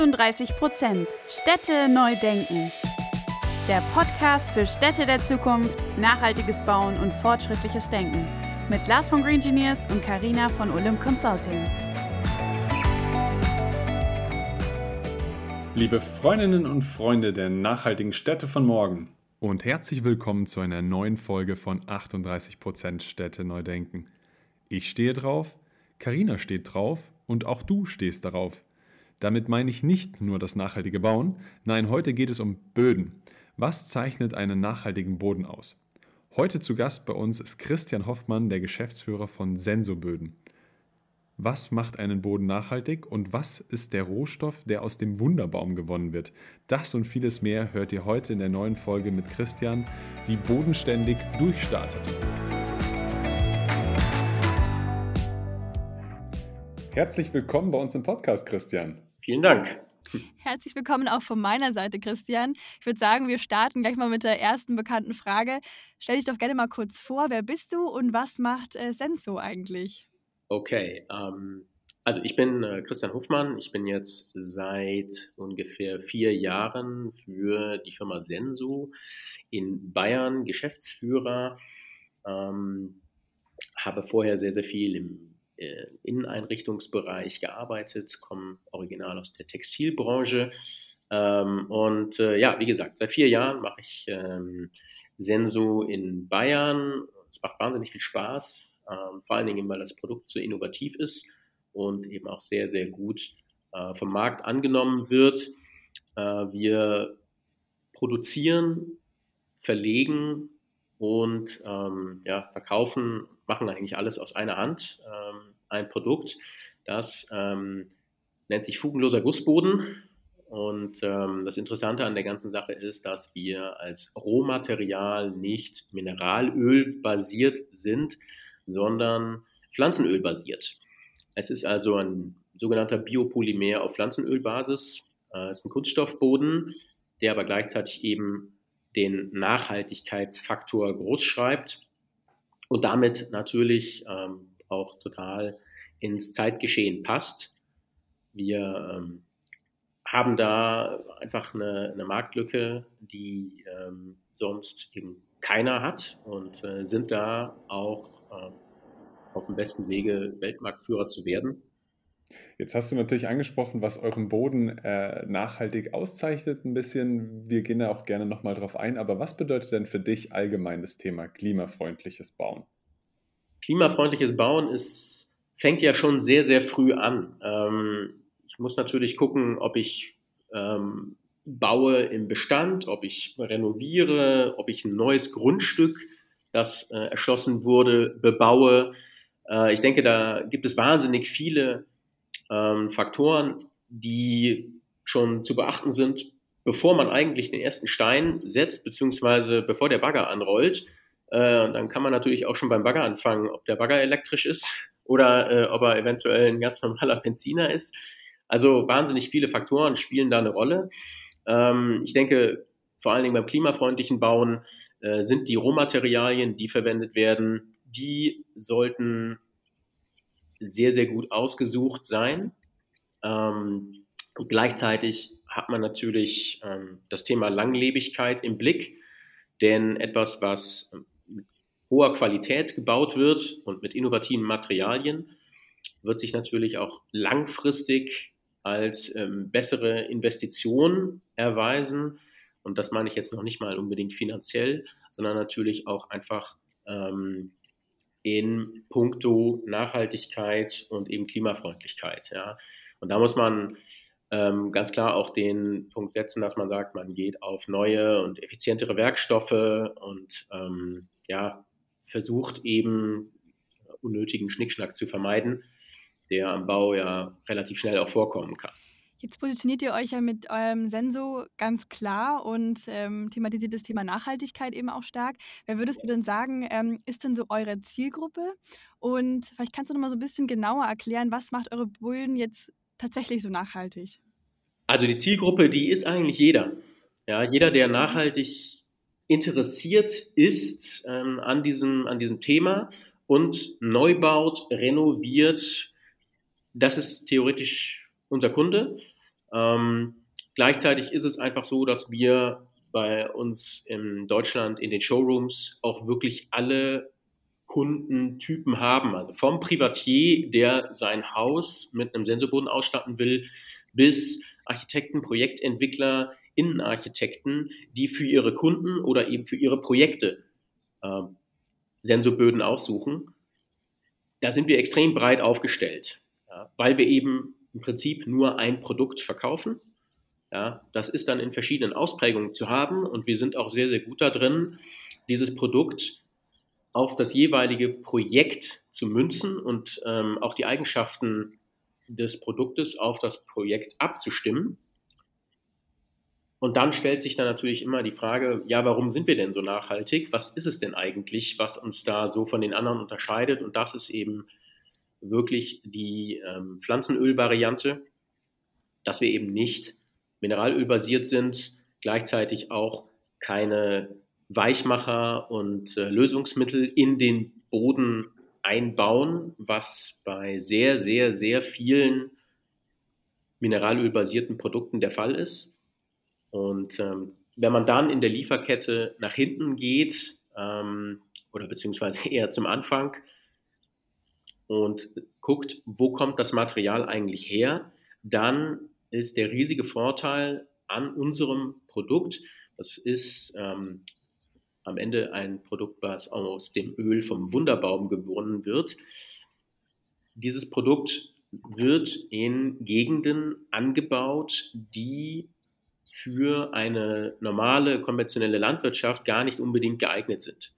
38 Prozent Städte neu denken. Der Podcast für Städte der Zukunft, nachhaltiges Bauen und fortschrittliches Denken. Mit Lars von Green Engineers und Karina von Olymp Consulting. Liebe Freundinnen und Freunde der nachhaltigen Städte von morgen und herzlich willkommen zu einer neuen Folge von 38% Städte neu denken. Ich stehe drauf, Karina steht drauf und auch du stehst darauf. Damit meine ich nicht nur das nachhaltige Bauen, nein, heute geht es um Böden. Was zeichnet einen nachhaltigen Boden aus? Heute zu Gast bei uns ist Christian Hoffmann, der Geschäftsführer von Sensoböden. Was macht einen Boden nachhaltig und was ist der Rohstoff, der aus dem Wunderbaum gewonnen wird? Das und vieles mehr hört ihr heute in der neuen Folge mit Christian, die bodenständig durchstartet. Herzlich willkommen bei uns im Podcast, Christian. Vielen Dank. Herzlich willkommen auch von meiner Seite, Christian. Ich würde sagen, wir starten gleich mal mit der ersten bekannten Frage. Stell dich doch gerne mal kurz vor, wer bist du und was macht äh, Senso eigentlich? Okay, ähm, also ich bin äh, Christian Hofmann. Ich bin jetzt seit ungefähr vier Jahren für die Firma Senso in Bayern Geschäftsführer. Ähm, habe vorher sehr, sehr viel im äh, Inneneinrichtungsbereich gearbeitet, komme original aus der Textilbranche. Ähm, und äh, ja, wie gesagt, seit vier Jahren mache ich ähm, Senso in Bayern. Es macht wahnsinnig viel Spaß, ähm, vor allen Dingen, weil das Produkt so innovativ ist und eben auch sehr, sehr gut äh, vom Markt angenommen wird. Äh, wir produzieren, verlegen und ähm, ja, verkaufen, machen eigentlich alles aus einer Hand. Ähm, ein Produkt, das ähm, nennt sich fugenloser Gussboden. Und ähm, das Interessante an der ganzen Sache ist, dass wir als Rohmaterial nicht Mineralöl basiert sind, sondern Pflanzenöl basiert. Es ist also ein sogenannter Biopolymer auf Pflanzenölbasis. Es ist ein Kunststoffboden, der aber gleichzeitig eben den Nachhaltigkeitsfaktor groß schreibt und damit natürlich ähm, auch total ins Zeitgeschehen passt. Wir ähm, haben da einfach eine, eine Marktlücke, die ähm, sonst eben keiner hat und äh, sind da auch äh, auf dem besten Wege, Weltmarktführer zu werden. Jetzt hast du natürlich angesprochen, was euren Boden äh, nachhaltig auszeichnet ein bisschen. Wir gehen da auch gerne nochmal drauf ein. Aber was bedeutet denn für dich allgemein das Thema klimafreundliches Bauen? klimafreundliches Bauen ist, fängt ja schon sehr, sehr früh an. Ähm, ich muss natürlich gucken, ob ich ähm, baue im Bestand, ob ich renoviere, ob ich ein neues Grundstück, das äh, erschlossen wurde, bebaue. Äh, ich denke, da gibt es wahnsinnig viele ähm, Faktoren, die schon zu beachten sind, bevor man eigentlich den ersten Stein setzt, beziehungsweise bevor der Bagger anrollt. Äh, dann kann man natürlich auch schon beim Bagger anfangen, ob der Bagger elektrisch ist oder äh, ob er eventuell ein ganz normaler Benziner ist. Also wahnsinnig viele Faktoren spielen da eine Rolle. Ähm, ich denke, vor allen Dingen beim klimafreundlichen Bauen äh, sind die Rohmaterialien, die verwendet werden, die sollten sehr, sehr gut ausgesucht sein. Ähm, gleichzeitig hat man natürlich ähm, das Thema Langlebigkeit im Blick, denn etwas, was hoher Qualität gebaut wird und mit innovativen Materialien, wird sich natürlich auch langfristig als ähm, bessere Investition erweisen. Und das meine ich jetzt noch nicht mal unbedingt finanziell, sondern natürlich auch einfach ähm, in puncto Nachhaltigkeit und eben Klimafreundlichkeit. Ja. Und da muss man ähm, ganz klar auch den Punkt setzen, dass man sagt, man geht auf neue und effizientere Werkstoffe und ähm, ja, versucht eben unnötigen Schnickschnack zu vermeiden, der am Bau ja relativ schnell auch vorkommen kann. Jetzt positioniert ihr euch ja mit eurem Senso ganz klar und ähm, thematisiert das Thema Nachhaltigkeit eben auch stark. Wer würdest du denn sagen, ähm, ist denn so eure Zielgruppe? Und vielleicht kannst du noch mal so ein bisschen genauer erklären, was macht eure Bullen jetzt tatsächlich so nachhaltig? Also die Zielgruppe, die ist eigentlich jeder. Ja, jeder, der nachhaltig interessiert ist ähm, an, diesem, an diesem Thema und neu baut, renoviert, das ist theoretisch unser Kunde. Ähm, gleichzeitig ist es einfach so, dass wir bei uns in Deutschland in den Showrooms auch wirklich alle Kundentypen haben. Also vom Privatier, der sein Haus mit einem Sensorboden ausstatten will, bis Architekten, Projektentwickler, Innenarchitekten, die für ihre Kunden oder eben für ihre Projekte äh, Sensorböden aussuchen. Da sind wir extrem breit aufgestellt, ja, weil wir eben im Prinzip nur ein Produkt verkaufen. Ja, das ist dann in verschiedenen Ausprägungen zu haben und wir sind auch sehr, sehr gut da drin, dieses Produkt auf das jeweilige Projekt zu münzen und ähm, auch die Eigenschaften des Produktes auf das Projekt abzustimmen. Und dann stellt sich dann natürlich immer die Frage, ja, warum sind wir denn so nachhaltig? Was ist es denn eigentlich, was uns da so von den anderen unterscheidet? Und das ist eben wirklich die ähm, Pflanzenölvariante, dass wir eben nicht mineralölbasiert sind, gleichzeitig auch keine Weichmacher und äh, Lösungsmittel in den Boden einbauen, was bei sehr, sehr, sehr vielen mineralölbasierten Produkten der Fall ist. Und ähm, wenn man dann in der Lieferkette nach hinten geht, ähm, oder beziehungsweise eher zum Anfang, und guckt, wo kommt das Material eigentlich her, dann ist der riesige Vorteil an unserem Produkt, das ist ähm, am Ende ein Produkt, was aus dem Öl vom Wunderbaum gewonnen wird. Dieses Produkt wird in Gegenden angebaut, die für eine normale konventionelle Landwirtschaft gar nicht unbedingt geeignet sind.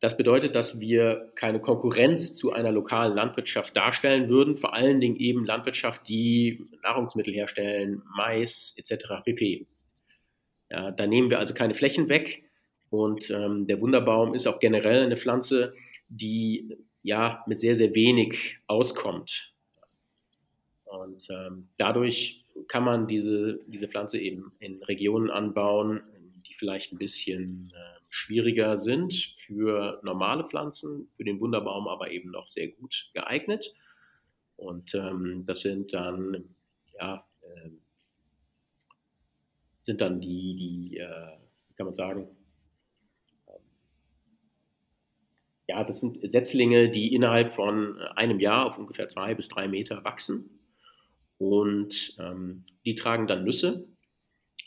Das bedeutet, dass wir keine Konkurrenz zu einer lokalen Landwirtschaft darstellen würden, vor allen Dingen eben Landwirtschaft, die Nahrungsmittel herstellen, Mais etc. pp. Ja, da nehmen wir also keine Flächen weg und ähm, der Wunderbaum ist auch generell eine Pflanze, die ja mit sehr, sehr wenig auskommt. Und ähm, dadurch kann man diese, diese Pflanze eben in Regionen anbauen, die vielleicht ein bisschen äh, schwieriger sind für normale Pflanzen, für den Wunderbaum aber eben noch sehr gut geeignet. Und ähm, das sind dann, ja, äh, sind dann die, die äh, wie kann man sagen, ähm, ja, das sind Setzlinge, die innerhalb von einem Jahr auf ungefähr zwei bis drei Meter wachsen. Und ähm, die tragen dann Nüsse.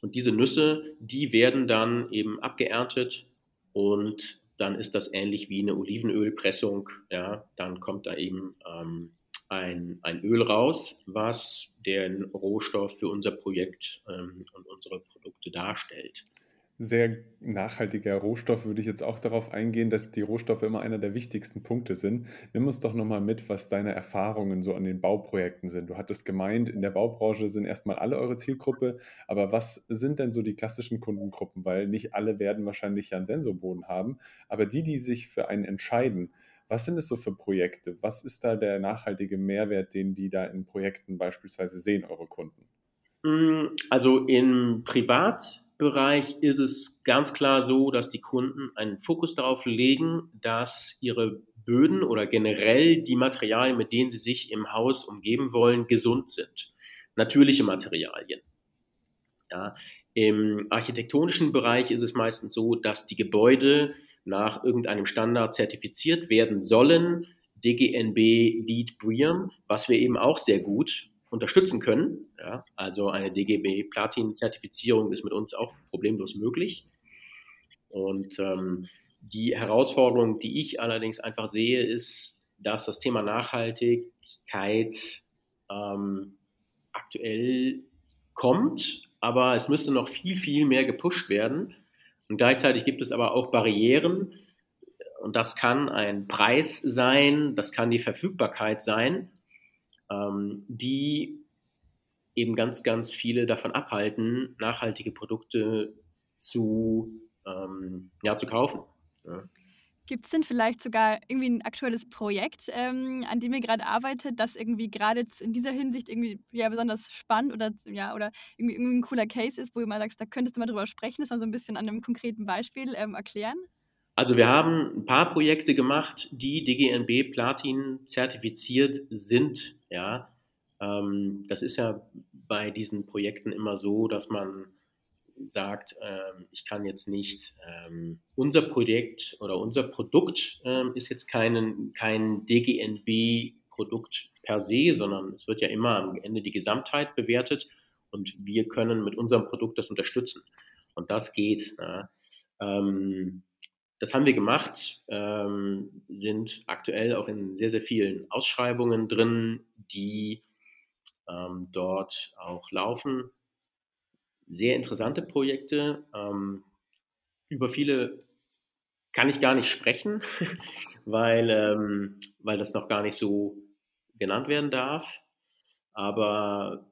Und diese Nüsse, die werden dann eben abgeerntet und dann ist das ähnlich wie eine Olivenölpressung. Ja, dann kommt da eben ähm, ein, ein Öl raus, was den Rohstoff für unser Projekt ähm, und unsere Produkte darstellt sehr nachhaltiger Rohstoff würde ich jetzt auch darauf eingehen, dass die Rohstoffe immer einer der wichtigsten Punkte sind. Nimm uns doch nochmal mit, was deine Erfahrungen so an den Bauprojekten sind. Du hattest gemeint, in der Baubranche sind erstmal alle eure Zielgruppe, aber was sind denn so die klassischen Kundengruppen? Weil nicht alle werden wahrscheinlich ja einen Sensorboden haben, aber die, die sich für einen entscheiden, was sind es so für Projekte? Was ist da der nachhaltige Mehrwert, den die da in Projekten beispielsweise sehen, eure Kunden? Mm, also in Privat Bereich ist es ganz klar so, dass die Kunden einen Fokus darauf legen, dass ihre Böden oder generell die Materialien, mit denen sie sich im Haus umgeben wollen, gesund sind. Natürliche Materialien. Ja, Im architektonischen Bereich ist es meistens so, dass die Gebäude nach irgendeinem Standard zertifiziert werden sollen. DGNB Lead BREEAM, was wir eben auch sehr gut unterstützen können. Ja, also eine DGB Platin-Zertifizierung ist mit uns auch problemlos möglich. Und ähm, die Herausforderung, die ich allerdings einfach sehe, ist, dass das Thema Nachhaltigkeit ähm, aktuell kommt, aber es müsste noch viel, viel mehr gepusht werden. Und gleichzeitig gibt es aber auch Barrieren. Und das kann ein Preis sein, das kann die Verfügbarkeit sein ähm, die eben ganz, ganz viele davon abhalten, nachhaltige Produkte zu, ähm, ja, zu kaufen. Ja. Gibt es denn vielleicht sogar irgendwie ein aktuelles Projekt, ähm, an dem ihr gerade arbeitet, das irgendwie gerade in dieser Hinsicht irgendwie ja, besonders spannend oder, ja, oder irgendwie, irgendwie ein cooler Case ist, wo du mal sagst, da könntest du mal drüber sprechen, das mal so ein bisschen an einem konkreten Beispiel ähm, erklären? Also wir haben ein paar Projekte gemacht, die DGNB Platin zertifiziert sind. Ja, ähm, das ist ja bei diesen Projekten immer so, dass man sagt, ähm, ich kann jetzt nicht, ähm, unser Projekt oder unser Produkt ähm, ist jetzt kein, kein DGNB-Produkt per se, sondern es wird ja immer am Ende die Gesamtheit bewertet und wir können mit unserem Produkt das unterstützen. Und das geht. Ja. Ähm, das haben wir gemacht, ähm, sind aktuell auch in sehr, sehr vielen Ausschreibungen drin, die ähm, dort auch laufen sehr interessante Projekte. Ähm, über viele kann ich gar nicht sprechen, weil, ähm, weil das noch gar nicht so genannt werden darf. Aber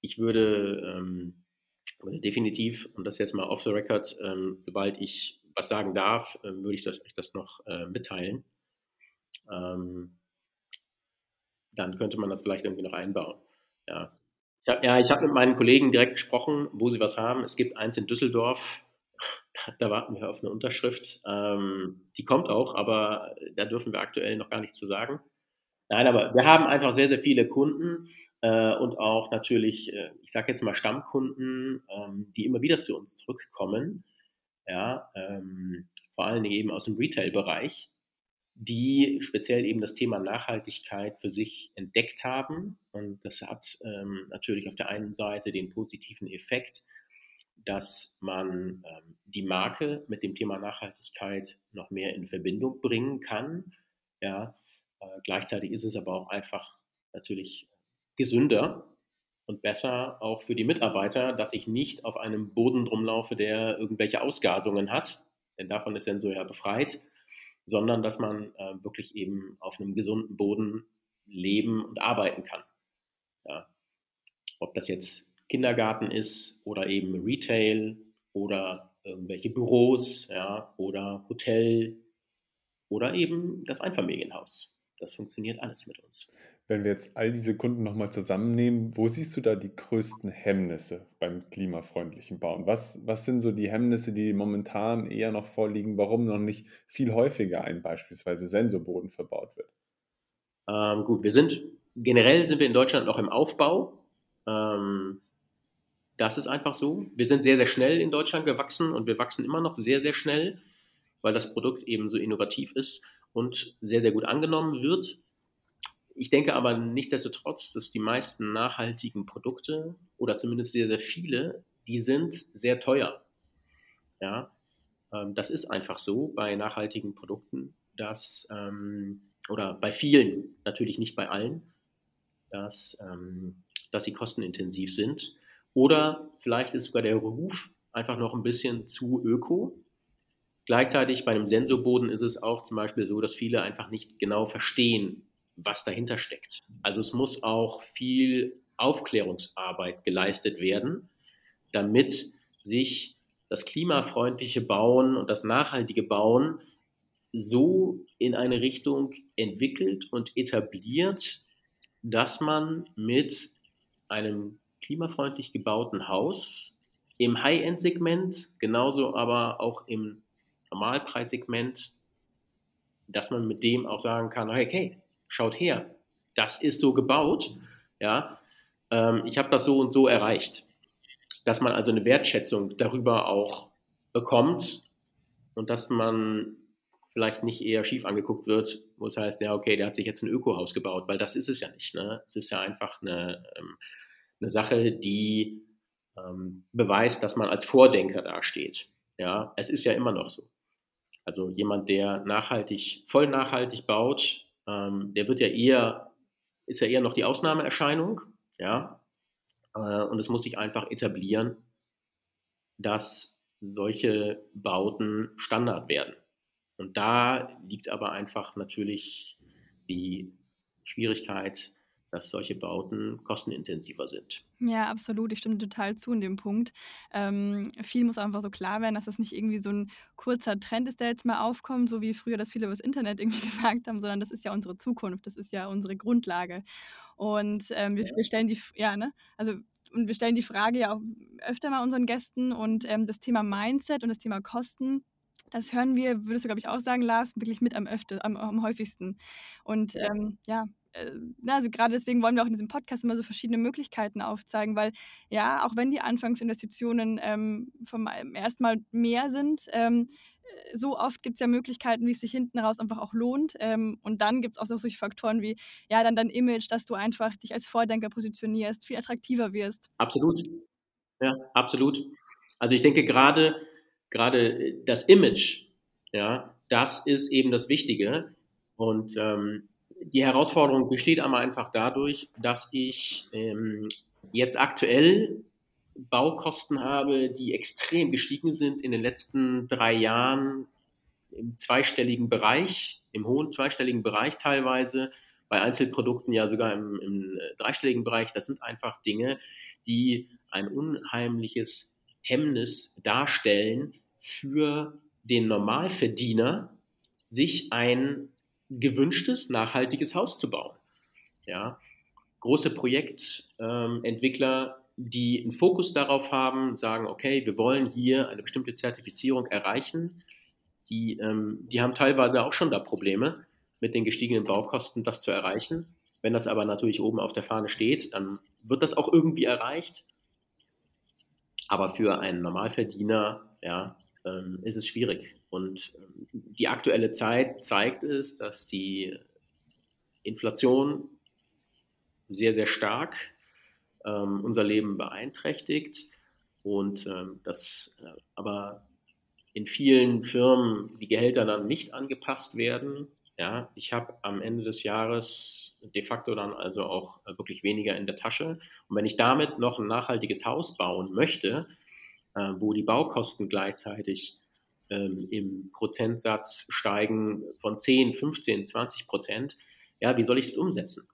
ich würde, ähm, definitiv, und das jetzt mal off the record, ähm, sobald ich was sagen darf, äh, würde ich euch das noch äh, mitteilen. Ähm, dann könnte man das vielleicht irgendwie noch einbauen. Ja. Ja, ja ich habe mit meinen Kollegen direkt gesprochen, wo sie was haben. Es gibt eins in Düsseldorf, da warten wir auf eine Unterschrift. Ähm, die kommt auch, aber da dürfen wir aktuell noch gar nichts zu sagen. Nein, aber wir haben einfach sehr, sehr viele Kunden äh, und auch natürlich, äh, ich sage jetzt mal Stammkunden, ähm, die immer wieder zu uns zurückkommen. Ja, ähm, vor allen Dingen eben aus dem Retail-Bereich die speziell eben das Thema Nachhaltigkeit für sich entdeckt haben. Und das hat ähm, natürlich auf der einen Seite den positiven Effekt, dass man ähm, die Marke mit dem Thema Nachhaltigkeit noch mehr in Verbindung bringen kann. Ja, äh, gleichzeitig ist es aber auch einfach natürlich gesünder und besser auch für die Mitarbeiter, dass ich nicht auf einem Boden rumlaufe, der irgendwelche Ausgasungen hat, denn davon ist Sensor ja befreit, sondern dass man äh, wirklich eben auf einem gesunden Boden leben und arbeiten kann. Ja. Ob das jetzt Kindergarten ist oder eben Retail oder irgendwelche Büros ja, oder Hotel oder eben das Einfamilienhaus. Das funktioniert alles mit uns. Wenn wir jetzt all diese Kunden nochmal zusammennehmen, wo siehst du da die größten Hemmnisse beim klimafreundlichen Bauen? Was, was sind so die Hemmnisse, die momentan eher noch vorliegen, warum noch nicht viel häufiger ein beispielsweise Sensorboden verbaut wird? Ähm, gut, wir sind generell sind wir in Deutschland noch im Aufbau. Ähm, das ist einfach so. Wir sind sehr, sehr schnell in Deutschland gewachsen und wir wachsen immer noch sehr, sehr schnell, weil das Produkt eben so innovativ ist und sehr, sehr gut angenommen wird. Ich denke aber nichtsdestotrotz, dass die meisten nachhaltigen Produkte oder zumindest sehr, sehr viele, die sind sehr teuer. Ja, ähm, das ist einfach so bei nachhaltigen Produkten, dass, ähm, oder bei vielen, natürlich nicht bei allen, dass, ähm, dass sie kostenintensiv sind. Oder vielleicht ist sogar der Ruf einfach noch ein bisschen zu öko. Gleichzeitig bei einem Sensorboden ist es auch zum Beispiel so, dass viele einfach nicht genau verstehen, was dahinter steckt. Also es muss auch viel Aufklärungsarbeit geleistet werden, damit sich das klimafreundliche Bauen und das nachhaltige Bauen so in eine Richtung entwickelt und etabliert, dass man mit einem klimafreundlich gebauten Haus im High-End-Segment, genauso aber auch im Normalpreissegment, dass man mit dem auch sagen kann, okay, schaut her, das ist so gebaut, ja, ähm, ich habe das so und so erreicht. Dass man also eine Wertschätzung darüber auch bekommt und dass man vielleicht nicht eher schief angeguckt wird, wo es heißt, ja, okay, der hat sich jetzt ein Ökohaus gebaut, weil das ist es ja nicht. Ne? Es ist ja einfach eine, ähm, eine Sache, die ähm, beweist, dass man als Vordenker dasteht. Ja, es ist ja immer noch so. Also jemand, der nachhaltig, voll nachhaltig baut, ähm, der wird ja eher, ist ja eher noch die Ausnahmeerscheinung, ja. Äh, und es muss sich einfach etablieren, dass solche Bauten Standard werden. Und da liegt aber einfach natürlich die Schwierigkeit, dass solche Bauten kostenintensiver sind. Ja, absolut. Ich stimme total zu in dem Punkt. Ähm, viel muss einfach so klar werden, dass das nicht irgendwie so ein kurzer Trend ist, der jetzt mal aufkommt, so wie früher das viele über das Internet irgendwie gesagt haben, sondern das ist ja unsere Zukunft, das ist ja unsere Grundlage. Und ähm, wir, wir stellen die, ja, ne? Also und wir stellen die Frage ja auch öfter mal unseren Gästen und ähm, das Thema Mindset und das Thema Kosten das hören wir, würdest du, glaube ich, auch sagen, Lars, wirklich mit am, öfter, am, am häufigsten. Und ähm, ja, also gerade deswegen wollen wir auch in diesem Podcast immer so verschiedene Möglichkeiten aufzeigen, weil ja, auch wenn die Anfangsinvestitionen ähm, vom ersten Mal mehr sind, ähm, äh, so oft gibt es ja Möglichkeiten, wie es sich hinten raus einfach auch lohnt. Ähm, und dann gibt es auch so solche Faktoren wie, ja, dann dein Image, dass du einfach dich als Vordenker positionierst, viel attraktiver wirst. Absolut. Ja, absolut. Also ich denke gerade, gerade das Image, ja, das ist eben das Wichtige. Und ähm, die Herausforderung besteht aber einfach dadurch, dass ich ähm, jetzt aktuell Baukosten habe, die extrem gestiegen sind in den letzten drei Jahren im zweistelligen Bereich, im hohen zweistelligen Bereich teilweise, bei Einzelprodukten ja sogar im, im dreistelligen Bereich. Das sind einfach Dinge, die ein unheimliches Hemmnis darstellen für den Normalverdiener, sich ein gewünschtes, nachhaltiges Haus zu bauen. Ja, große Projektentwickler, ähm, die einen Fokus darauf haben, sagen, okay, wir wollen hier eine bestimmte Zertifizierung erreichen. Die, ähm, die haben teilweise auch schon da Probleme mit den gestiegenen Baukosten, das zu erreichen. Wenn das aber natürlich oben auf der Fahne steht, dann wird das auch irgendwie erreicht. Aber für einen Normalverdiener ja, ähm, ist es schwierig. Und ähm, die aktuelle Zeit zeigt es, dass die Inflation sehr, sehr stark ähm, unser Leben beeinträchtigt und ähm, dass äh, aber in vielen Firmen die Gehälter dann nicht angepasst werden. Ja, ich habe am Ende des Jahres de facto dann also auch äh, wirklich weniger in der Tasche. Und wenn ich damit noch ein nachhaltiges Haus bauen möchte, äh, wo die Baukosten gleichzeitig ähm, im Prozentsatz steigen von 10, 15, 20 Prozent, ja, wie soll ich das umsetzen?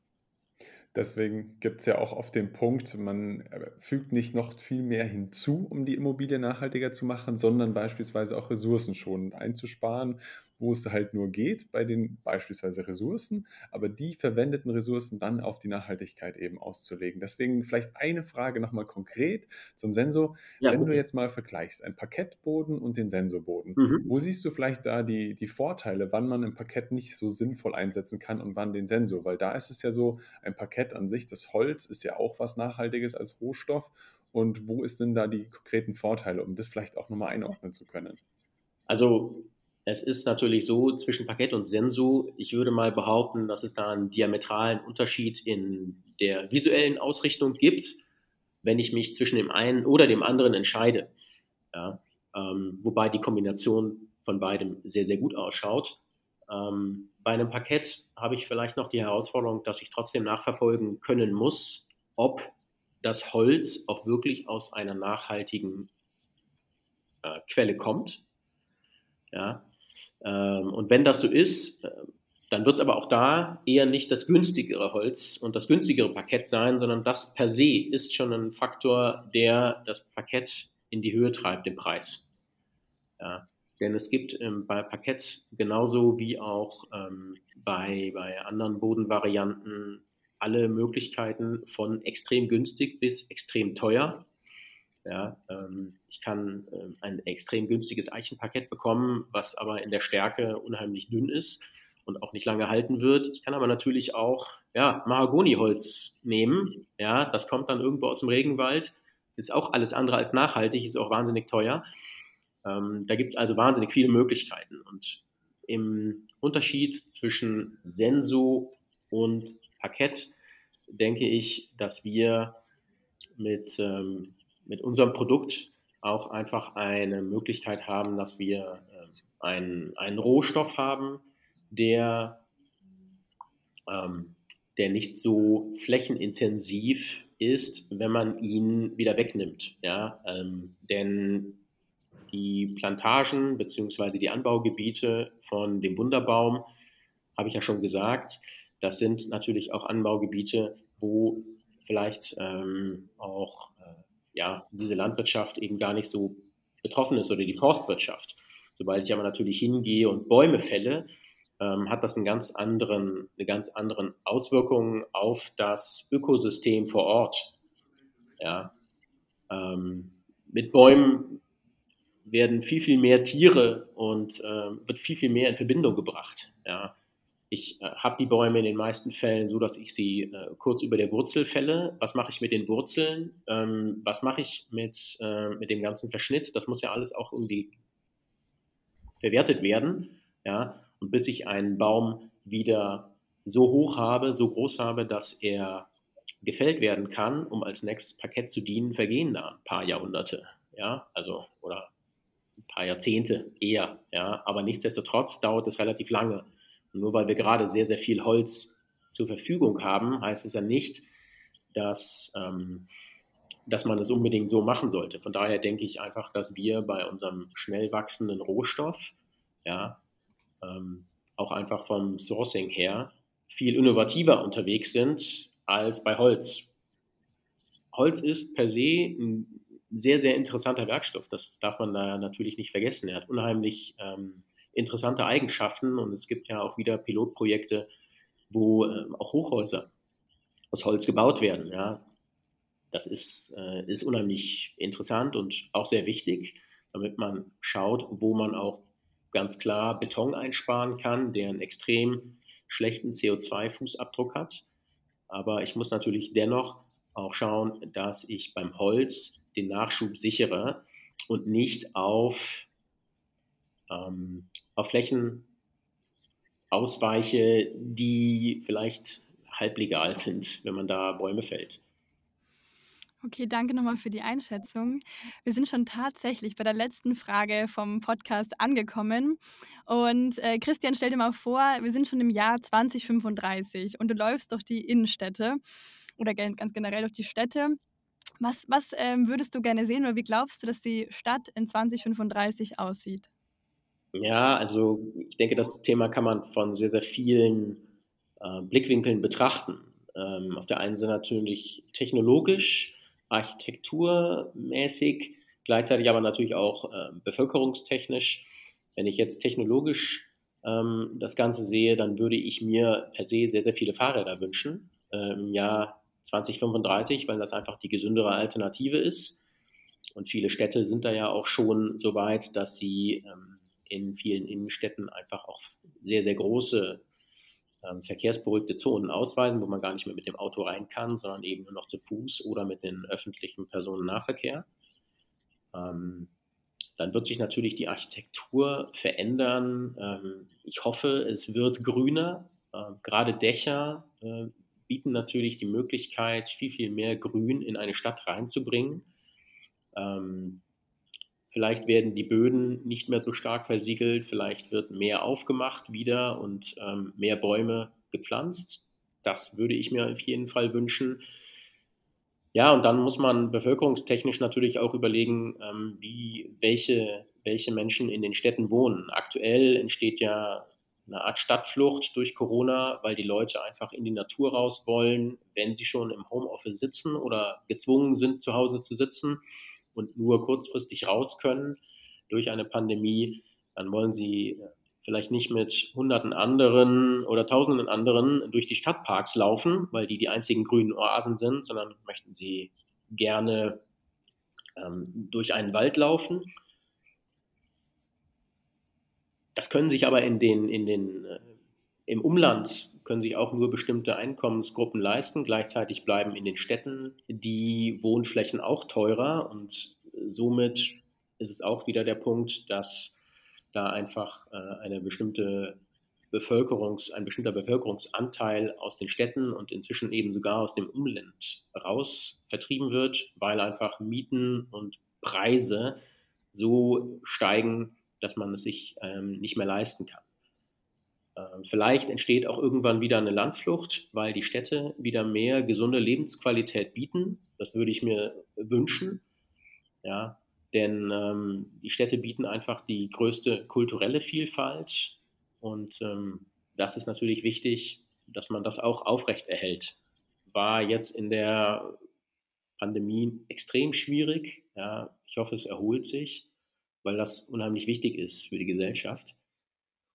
Deswegen gibt es ja auch oft den Punkt, man äh, fügt nicht noch viel mehr hinzu, um die Immobilie nachhaltiger zu machen, sondern beispielsweise auch ressourcenschonend einzusparen wo es halt nur geht, bei den beispielsweise Ressourcen, aber die verwendeten Ressourcen dann auf die Nachhaltigkeit eben auszulegen. Deswegen vielleicht eine Frage nochmal konkret zum Sensor. Ja, Wenn okay. du jetzt mal vergleichst, ein Parkettboden und den Sensorboden, mhm. wo siehst du vielleicht da die, die Vorteile, wann man ein Parkett nicht so sinnvoll einsetzen kann und wann den Sensor? Weil da ist es ja so, ein Parkett an sich, das Holz ist ja auch was Nachhaltiges als Rohstoff. Und wo ist denn da die konkreten Vorteile, um das vielleicht auch nochmal einordnen zu können? Also es ist natürlich so, zwischen Parkett und Sensu, ich würde mal behaupten, dass es da einen diametralen Unterschied in der visuellen Ausrichtung gibt, wenn ich mich zwischen dem einen oder dem anderen entscheide. Ja, ähm, wobei die Kombination von beidem sehr, sehr gut ausschaut. Ähm, bei einem Parkett habe ich vielleicht noch die Herausforderung, dass ich trotzdem nachverfolgen können muss, ob das Holz auch wirklich aus einer nachhaltigen äh, Quelle kommt. Ja, und wenn das so ist, äh, dann wird es aber auch da eher nicht das günstigere Holz und das günstigere Parkett sein, sondern das per se ist schon ein Faktor, der das Parkett in die Höhe treibt, den Preis. Ja, denn es gibt ähm, bei Parkett genauso wie auch ähm, bei, bei anderen Bodenvarianten alle Möglichkeiten von extrem günstig bis extrem teuer. Ja, ähm, ich kann ähm, ein extrem günstiges Eichenparkett bekommen, was aber in der Stärke unheimlich dünn ist und auch nicht lange halten wird. Ich kann aber natürlich auch ja, Mahagoniholz nehmen. Ja, das kommt dann irgendwo aus dem Regenwald. Ist auch alles andere als nachhaltig, ist auch wahnsinnig teuer. Ähm, da gibt es also wahnsinnig viele Möglichkeiten. Und im Unterschied zwischen Senso und Parkett denke ich, dass wir mit ähm, mit unserem Produkt auch einfach eine Möglichkeit haben, dass wir äh, einen, einen Rohstoff haben, der, ähm, der nicht so flächenintensiv ist, wenn man ihn wieder wegnimmt. Ja? Ähm, denn die Plantagen bzw. die Anbaugebiete von dem Wunderbaum, habe ich ja schon gesagt, das sind natürlich auch Anbaugebiete, wo vielleicht ähm, auch ja, diese Landwirtschaft eben gar nicht so betroffen ist oder die Forstwirtschaft. Sobald ich aber natürlich hingehe und Bäume fälle, ähm, hat das einen ganz anderen, eine ganz anderen Auswirkung auf das Ökosystem vor Ort. Ja, ähm, mit Bäumen werden viel, viel mehr Tiere und äh, wird viel, viel mehr in Verbindung gebracht. Ja. Ich äh, habe die Bäume in den meisten Fällen so, dass ich sie äh, kurz über der Wurzel fälle. Was mache ich mit den Wurzeln? Ähm, was mache ich mit, äh, mit dem ganzen Verschnitt? Das muss ja alles auch irgendwie verwertet werden. Ja? Und bis ich einen Baum wieder so hoch habe, so groß habe, dass er gefällt werden kann, um als nächstes Parkett zu dienen, vergehen da ein paar Jahrhunderte. Ja, also, oder ein paar Jahrzehnte eher. Ja, aber nichtsdestotrotz dauert es relativ lange. Nur weil wir gerade sehr, sehr viel Holz zur Verfügung haben, heißt es ja nicht, dass, ähm, dass man es unbedingt so machen sollte. Von daher denke ich einfach, dass wir bei unserem schnell wachsenden Rohstoff, ja, ähm, auch einfach vom Sourcing her viel innovativer unterwegs sind als bei Holz. Holz ist per se ein sehr, sehr interessanter Werkstoff. Das darf man da natürlich nicht vergessen. Er hat unheimlich ähm, interessante Eigenschaften und es gibt ja auch wieder Pilotprojekte, wo ähm, auch Hochhäuser aus Holz gebaut werden. Ja. Das ist, äh, ist unheimlich interessant und auch sehr wichtig, damit man schaut, wo man auch ganz klar Beton einsparen kann, der einen extrem schlechten CO2-Fußabdruck hat. Aber ich muss natürlich dennoch auch schauen, dass ich beim Holz den Nachschub sichere und nicht auf, ähm, auf Flächen ausweiche, die vielleicht halblegal sind, wenn man da Bäume fällt. Okay, danke nochmal für die Einschätzung. Wir sind schon tatsächlich bei der letzten Frage vom Podcast angekommen. Und äh, Christian, stell dir mal vor, wir sind schon im Jahr 2035 und du läufst durch die Innenstädte oder ganz generell durch die Städte. Was, was ähm, würdest du gerne sehen oder wie glaubst du, dass die Stadt in 2035 aussieht? Ja, also ich denke, das Thema kann man von sehr, sehr vielen äh, Blickwinkeln betrachten. Ähm, auf der einen Seite natürlich technologisch, architekturmäßig, gleichzeitig aber natürlich auch äh, bevölkerungstechnisch. Wenn ich jetzt technologisch ähm, das Ganze sehe, dann würde ich mir per se sehr, sehr viele Fahrräder wünschen äh, im Jahr 2035, weil das einfach die gesündere Alternative ist. Und viele Städte sind da ja auch schon so weit, dass sie ähm, in vielen Innenstädten einfach auch sehr, sehr große ähm, verkehrsberuhigte Zonen ausweisen, wo man gar nicht mehr mit dem Auto rein kann, sondern eben nur noch zu Fuß oder mit dem öffentlichen Personennahverkehr. Ähm, dann wird sich natürlich die Architektur verändern. Ähm, ich hoffe, es wird grüner. Äh, gerade Dächer äh, bieten natürlich die Möglichkeit, viel, viel mehr Grün in eine Stadt reinzubringen. Ähm, Vielleicht werden die Böden nicht mehr so stark versiegelt, vielleicht wird mehr aufgemacht wieder und ähm, mehr Bäume gepflanzt. Das würde ich mir auf jeden Fall wünschen. Ja, und dann muss man bevölkerungstechnisch natürlich auch überlegen, ähm, wie, welche, welche Menschen in den Städten wohnen. Aktuell entsteht ja eine Art Stadtflucht durch Corona, weil die Leute einfach in die Natur raus wollen, wenn sie schon im Homeoffice sitzen oder gezwungen sind, zu Hause zu sitzen und nur kurzfristig raus können durch eine Pandemie, dann wollen sie äh, vielleicht nicht mit hunderten anderen oder tausenden anderen durch die Stadtparks laufen, weil die die einzigen grünen Oasen sind, sondern möchten sie gerne ähm, durch einen Wald laufen. Das können sich aber in den, in den, äh, im Umland können sich auch nur bestimmte Einkommensgruppen leisten. Gleichzeitig bleiben in den Städten die Wohnflächen auch teurer und somit ist es auch wieder der Punkt, dass da einfach äh, eine bestimmte Bevölkerungs, ein bestimmter Bevölkerungsanteil aus den Städten und inzwischen eben sogar aus dem Umland raus vertrieben wird, weil einfach Mieten und Preise so steigen, dass man es sich ähm, nicht mehr leisten kann. Ähm, vielleicht entsteht auch irgendwann wieder eine Landflucht, weil die Städte wieder mehr gesunde Lebensqualität bieten. Das würde ich mir wünschen. Ja, denn ähm, die Städte bieten einfach die größte kulturelle Vielfalt und ähm, das ist natürlich wichtig, dass man das auch aufrechterhält. War jetzt in der Pandemie extrem schwierig. Ja, ich hoffe, es erholt sich, weil das unheimlich wichtig ist für die Gesellschaft.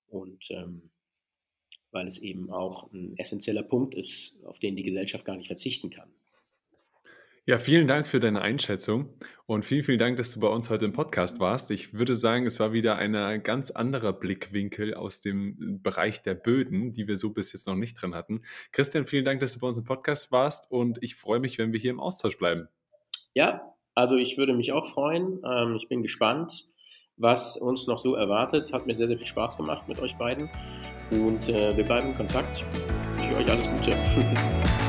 Und ähm, weil es eben auch ein essentieller Punkt ist, auf den die Gesellschaft gar nicht verzichten kann. Ja, vielen Dank für deine Einschätzung und vielen, vielen Dank, dass du bei uns heute im Podcast warst. Ich würde sagen, es war wieder ein ganz anderer Blickwinkel aus dem Bereich der Böden, die wir so bis jetzt noch nicht drin hatten. Christian, vielen Dank, dass du bei uns im Podcast warst und ich freue mich, wenn wir hier im Austausch bleiben. Ja, also ich würde mich auch freuen. Ähm, ich bin gespannt, was uns noch so erwartet. Hat mir sehr, sehr viel Spaß gemacht mit euch beiden und äh, wir bleiben in Kontakt. Ich wünsche euch alles Gute.